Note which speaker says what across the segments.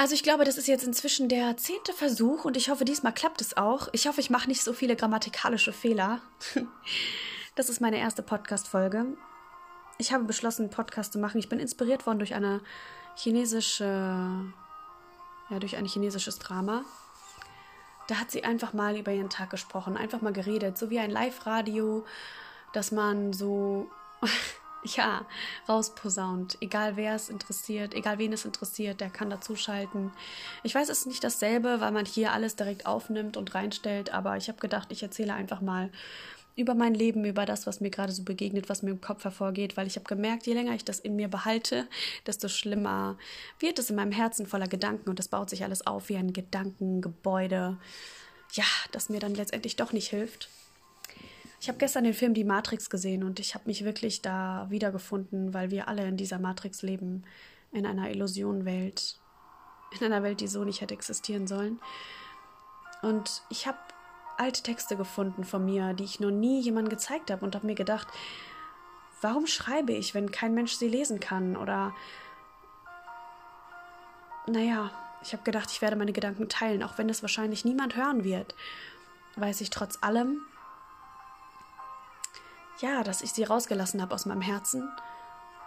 Speaker 1: Also ich glaube, das ist jetzt inzwischen der zehnte Versuch und ich hoffe, diesmal klappt es auch. Ich hoffe, ich mache nicht so viele grammatikalische Fehler. Das ist meine erste Podcast-Folge. Ich habe beschlossen, einen Podcast zu machen. Ich bin inspiriert worden durch eine chinesische, ja, durch ein chinesisches Drama. Da hat sie einfach mal über ihren Tag gesprochen, einfach mal geredet, so wie ein Live-Radio, dass man so ja, rausposaunt. Egal wer es interessiert, egal wen es interessiert, der kann dazuschalten. Ich weiß, es ist nicht dasselbe, weil man hier alles direkt aufnimmt und reinstellt, aber ich habe gedacht, ich erzähle einfach mal über mein Leben, über das, was mir gerade so begegnet, was mir im Kopf hervorgeht, weil ich habe gemerkt, je länger ich das in mir behalte, desto schlimmer wird es in meinem Herzen voller Gedanken und das baut sich alles auf wie ein Gedankengebäude, ja, das mir dann letztendlich doch nicht hilft. Ich habe gestern den Film Die Matrix gesehen und ich habe mich wirklich da wiedergefunden, weil wir alle in dieser Matrix leben, in einer Illusionenwelt, in einer Welt, die so nicht hätte existieren sollen. Und ich habe alte Texte gefunden von mir, die ich noch nie jemandem gezeigt habe und habe mir gedacht, warum schreibe ich, wenn kein Mensch sie lesen kann? Oder naja, ich habe gedacht, ich werde meine Gedanken teilen, auch wenn es wahrscheinlich niemand hören wird. Weiß ich trotz allem, ja, dass ich sie rausgelassen habe aus meinem Herzen.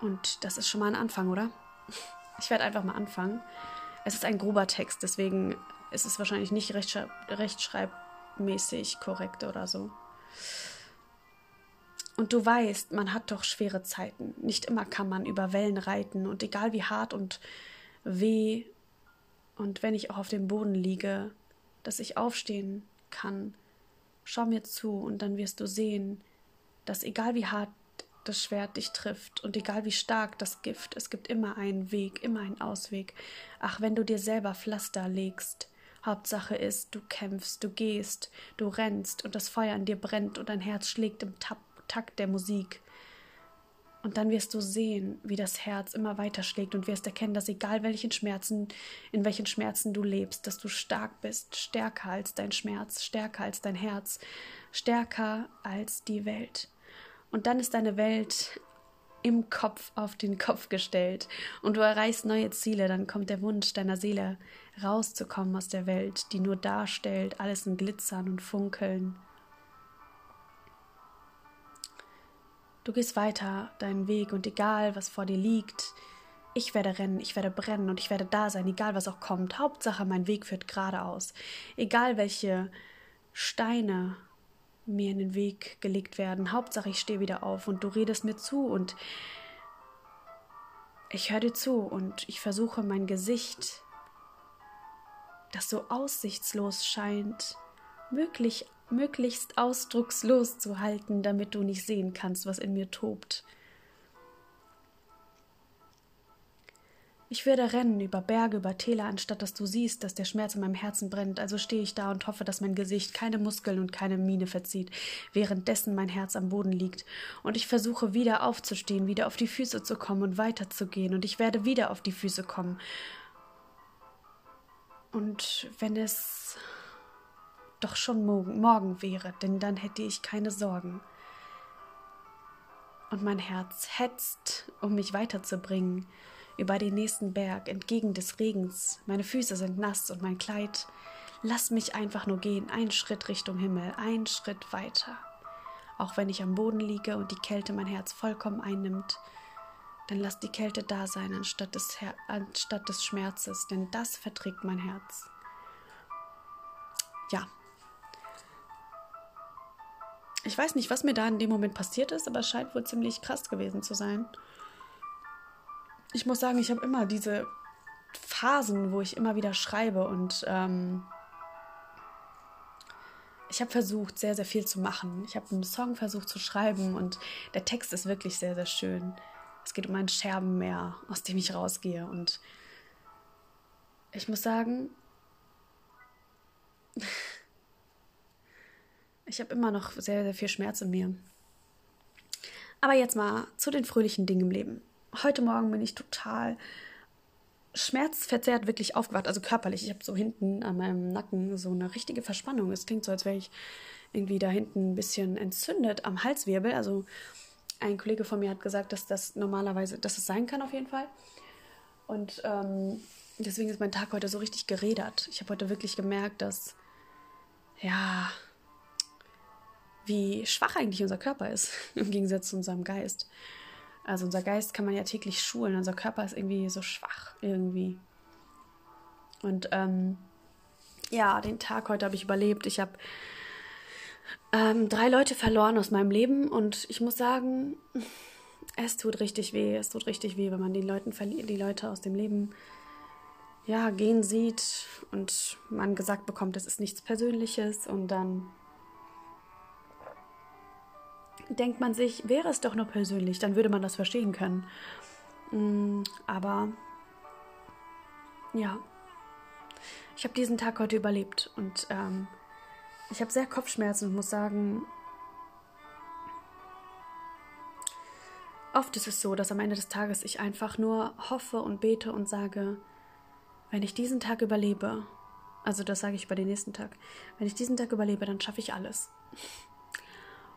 Speaker 1: Und das ist schon mal ein Anfang, oder? Ich werde einfach mal anfangen. Es ist ein grober Text, deswegen ist es wahrscheinlich nicht rechtschreib rechtschreibmäßig korrekt oder so. Und du weißt, man hat doch schwere Zeiten. Nicht immer kann man über Wellen reiten. Und egal wie hart und weh und wenn ich auch auf dem Boden liege, dass ich aufstehen kann, schau mir zu und dann wirst du sehen, dass egal wie hart das Schwert dich trifft und egal wie stark das Gift, es gibt immer einen Weg, immer einen Ausweg. Ach, wenn du dir selber Pflaster legst, Hauptsache ist, du kämpfst, du gehst, du rennst und das Feuer in dir brennt und dein Herz schlägt im Takt der Musik. Und dann wirst du sehen, wie das Herz immer weiter schlägt und wirst erkennen, dass egal welchen Schmerzen, in welchen Schmerzen du lebst, dass du stark bist, stärker als dein Schmerz, stärker als dein Herz, stärker als die Welt. Und dann ist deine Welt im Kopf auf den Kopf gestellt und du erreichst neue Ziele, dann kommt der Wunsch deiner Seele rauszukommen aus der Welt, die nur darstellt, alles in Glitzern und Funkeln. Du gehst weiter deinen Weg und egal, was vor dir liegt, ich werde rennen, ich werde brennen und ich werde da sein, egal was auch kommt. Hauptsache, mein Weg führt geradeaus. Egal welche Steine mir in den Weg gelegt werden. Hauptsache, ich stehe wieder auf und du redest mir zu und ich höre dir zu und ich versuche mein Gesicht, das so aussichtslos scheint, möglich, möglichst ausdruckslos zu halten, damit du nicht sehen kannst, was in mir tobt. Ich werde rennen über Berge, über Täler, anstatt dass du siehst, dass der Schmerz in meinem Herzen brennt. Also stehe ich da und hoffe, dass mein Gesicht keine Muskeln und keine Miene verzieht, währenddessen mein Herz am Boden liegt. Und ich versuche wieder aufzustehen, wieder auf die Füße zu kommen und weiterzugehen. Und ich werde wieder auf die Füße kommen. Und wenn es doch schon morgen, morgen wäre, denn dann hätte ich keine Sorgen. Und mein Herz hetzt, um mich weiterzubringen über den nächsten Berg, entgegen des Regens. Meine Füße sind nass und mein Kleid. Lass mich einfach nur gehen, einen Schritt Richtung Himmel, einen Schritt weiter. Auch wenn ich am Boden liege und die Kälte mein Herz vollkommen einnimmt, dann lass die Kälte da sein anstatt des, Her anstatt des Schmerzes, denn das verträgt mein Herz. Ja. Ich weiß nicht, was mir da in dem Moment passiert ist, aber es scheint wohl ziemlich krass gewesen zu sein ich muss sagen, ich habe immer diese Phasen, wo ich immer wieder schreibe und ähm, ich habe versucht, sehr, sehr viel zu machen. Ich habe einen Song versucht zu schreiben und der Text ist wirklich sehr, sehr schön. Es geht um ein Scherbenmeer, aus dem ich rausgehe und ich muss sagen, ich habe immer noch sehr, sehr viel Schmerz in mir. Aber jetzt mal zu den fröhlichen Dingen im Leben heute Morgen bin ich total schmerzverzerrt wirklich aufgewacht, also körperlich. Ich habe so hinten an meinem Nacken so eine richtige Verspannung. Es klingt so, als wäre ich irgendwie da hinten ein bisschen entzündet am Halswirbel. Also ein Kollege von mir hat gesagt, dass das normalerweise, dass es sein kann auf jeden Fall. Und ähm, deswegen ist mein Tag heute so richtig geredert. Ich habe heute wirklich gemerkt, dass, ja, wie schwach eigentlich unser Körper ist, im Gegensatz zu unserem Geist. Also unser Geist kann man ja täglich schulen, unser Körper ist irgendwie so schwach irgendwie. Und ähm, ja, den Tag heute habe ich überlebt. Ich habe ähm, drei Leute verloren aus meinem Leben und ich muss sagen, es tut richtig weh. Es tut richtig weh, wenn man die, Leuten die Leute aus dem Leben ja, gehen sieht und man gesagt bekommt, es ist nichts Persönliches und dann denkt man sich, wäre es doch nur persönlich, dann würde man das verstehen können. Mm, aber ja, ich habe diesen Tag heute überlebt und ähm, ich habe sehr Kopfschmerzen und muss sagen, oft ist es so, dass am Ende des Tages ich einfach nur hoffe und bete und sage, wenn ich diesen Tag überlebe, also das sage ich über den nächsten Tag, wenn ich diesen Tag überlebe, dann schaffe ich alles.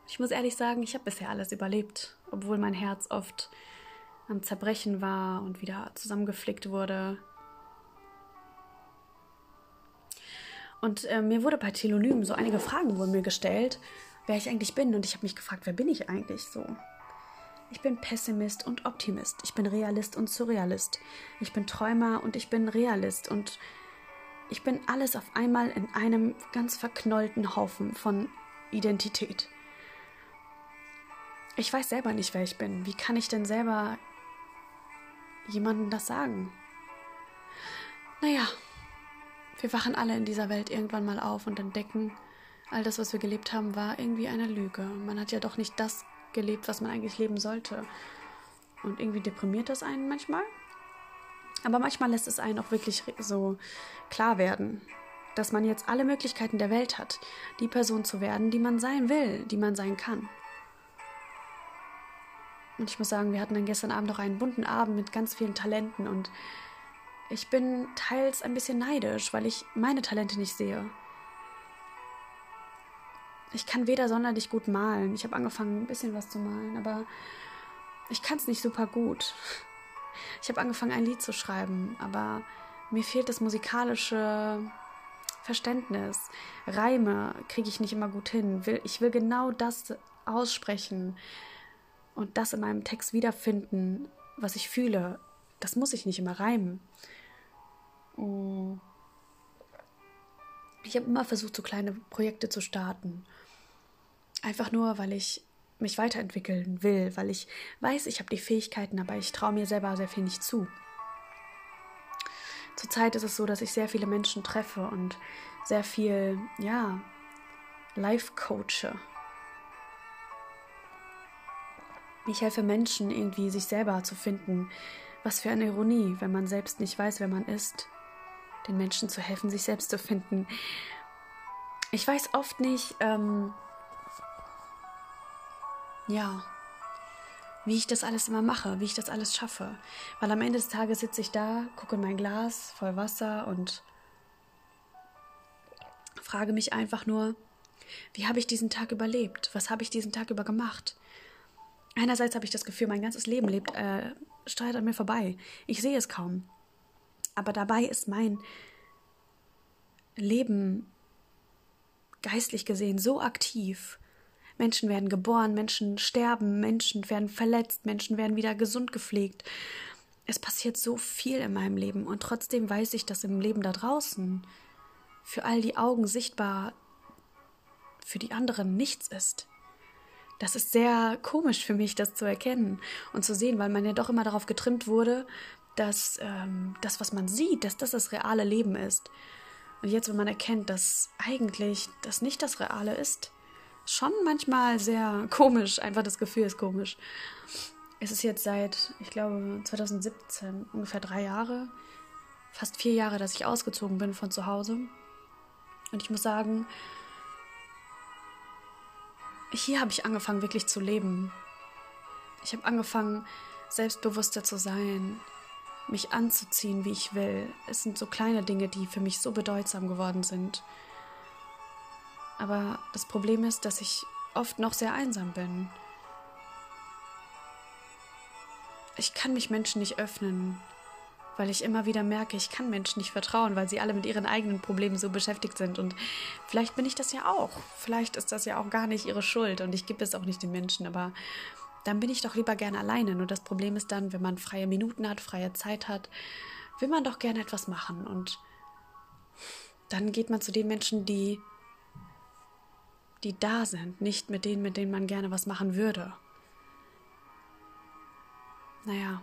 Speaker 1: Ich muss ehrlich sagen, ich habe bisher alles überlebt, obwohl mein Herz oft am Zerbrechen war und wieder zusammengeflickt wurde. Und äh, mir wurde bei Telonym so einige Fragen wurden mir gestellt, wer ich eigentlich bin. Und ich habe mich gefragt, wer bin ich eigentlich so? Ich bin Pessimist und Optimist. Ich bin Realist und Surrealist. Ich bin Träumer und ich bin Realist. Und ich bin alles auf einmal in einem ganz verknollten Haufen von Identität. Ich weiß selber nicht, wer ich bin. Wie kann ich denn selber jemandem das sagen? Naja, wir wachen alle in dieser Welt irgendwann mal auf und entdecken, all das, was wir gelebt haben, war irgendwie eine Lüge. Man hat ja doch nicht das gelebt, was man eigentlich leben sollte. Und irgendwie deprimiert das einen manchmal. Aber manchmal lässt es einen auch wirklich so klar werden, dass man jetzt alle Möglichkeiten der Welt hat, die Person zu werden, die man sein will, die man sein kann. Und ich muss sagen, wir hatten dann gestern Abend noch einen bunten Abend mit ganz vielen Talenten und ich bin teils ein bisschen neidisch, weil ich meine Talente nicht sehe. Ich kann weder sonderlich gut malen. Ich habe angefangen, ein bisschen was zu malen, aber ich kann es nicht super gut. Ich habe angefangen, ein Lied zu schreiben, aber mir fehlt das musikalische Verständnis. Reime kriege ich nicht immer gut hin. Ich will genau das aussprechen, und das in meinem Text wiederfinden, was ich fühle, das muss ich nicht immer reimen. Ich habe immer versucht, so kleine Projekte zu starten. Einfach nur, weil ich mich weiterentwickeln will, weil ich weiß, ich habe die Fähigkeiten, aber ich traue mir selber sehr viel nicht zu. Zurzeit ist es so, dass ich sehr viele Menschen treffe und sehr viel, ja, life coache Ich helfe Menschen irgendwie, sich selber zu finden. Was für eine Ironie, wenn man selbst nicht weiß, wer man ist, den Menschen zu helfen, sich selbst zu finden. Ich weiß oft nicht, ähm, ja, wie ich das alles immer mache, wie ich das alles schaffe. Weil am Ende des Tages sitze ich da, gucke in mein Glas voll Wasser und frage mich einfach nur, wie habe ich diesen Tag überlebt? Was habe ich diesen Tag über gemacht? Einerseits habe ich das Gefühl, mein ganzes Leben lebt, äh, steuert an mir vorbei. Ich sehe es kaum. Aber dabei ist mein Leben geistlich gesehen so aktiv. Menschen werden geboren, Menschen sterben, Menschen werden verletzt, Menschen werden wieder gesund gepflegt. Es passiert so viel in meinem Leben und trotzdem weiß ich, dass im Leben da draußen für all die Augen sichtbar für die anderen nichts ist das ist sehr komisch für mich, das zu erkennen und zu sehen, weil man ja doch immer darauf getrimmt wurde, dass ähm, das, was man sieht, dass das das reale Leben ist. Und jetzt, wenn man erkennt, dass eigentlich das nicht das Reale ist, schon manchmal sehr komisch, einfach das Gefühl ist komisch. Es ist jetzt seit, ich glaube, 2017, ungefähr drei Jahre, fast vier Jahre, dass ich ausgezogen bin von zu Hause. Und ich muss sagen, hier habe ich angefangen, wirklich zu leben. Ich habe angefangen, selbstbewusster zu sein, mich anzuziehen, wie ich will. Es sind so kleine Dinge, die für mich so bedeutsam geworden sind. Aber das Problem ist, dass ich oft noch sehr einsam bin. Ich kann mich Menschen nicht öffnen. Weil ich immer wieder merke, ich kann Menschen nicht vertrauen, weil sie alle mit ihren eigenen Problemen so beschäftigt sind. Und vielleicht bin ich das ja auch. Vielleicht ist das ja auch gar nicht ihre Schuld und ich gebe es auch nicht den Menschen, aber dann bin ich doch lieber gerne alleine. Nur das Problem ist dann, wenn man freie Minuten hat, freie Zeit hat, will man doch gerne etwas machen. Und dann geht man zu den Menschen, die, die da sind, nicht mit denen, mit denen man gerne was machen würde. Naja,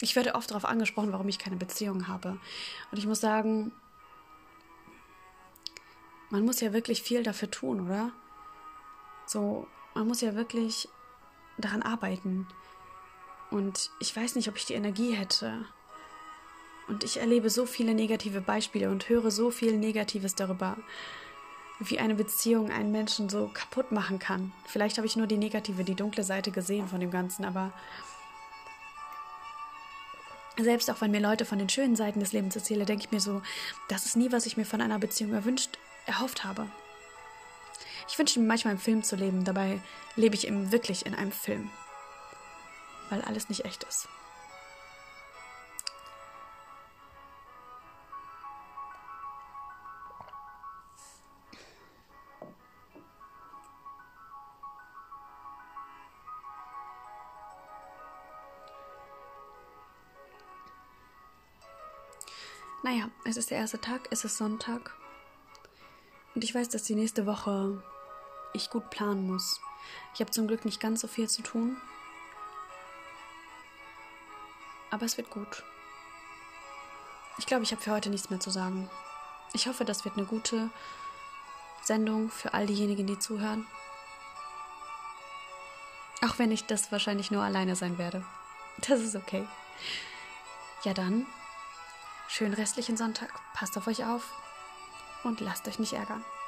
Speaker 1: ich werde oft darauf angesprochen, warum ich keine Beziehung habe. Und ich muss sagen, man muss ja wirklich viel dafür tun, oder? So, man muss ja wirklich daran arbeiten. Und ich weiß nicht, ob ich die Energie hätte. Und ich erlebe so viele negative Beispiele und höre so viel Negatives darüber, wie eine Beziehung einen Menschen so kaputt machen kann. Vielleicht habe ich nur die negative, die dunkle Seite gesehen von dem Ganzen, aber selbst auch wenn mir Leute von den schönen Seiten des Lebens erzählen, denke ich mir so, das ist nie, was ich mir von einer Beziehung erwünscht, erhofft habe. Ich wünsche mir manchmal im Film zu leben, dabei lebe ich eben wirklich in einem Film, weil alles nicht echt ist. Naja, es ist der erste Tag, es ist Sonntag. Und ich weiß, dass die nächste Woche ich gut planen muss. Ich habe zum Glück nicht ganz so viel zu tun. Aber es wird gut. Ich glaube, ich habe für heute nichts mehr zu sagen. Ich hoffe, das wird eine gute Sendung für all diejenigen, die zuhören. Auch wenn ich das wahrscheinlich nur alleine sein werde. Das ist okay. Ja dann, Schönen restlichen Sonntag, passt auf euch auf und lasst euch nicht ärgern.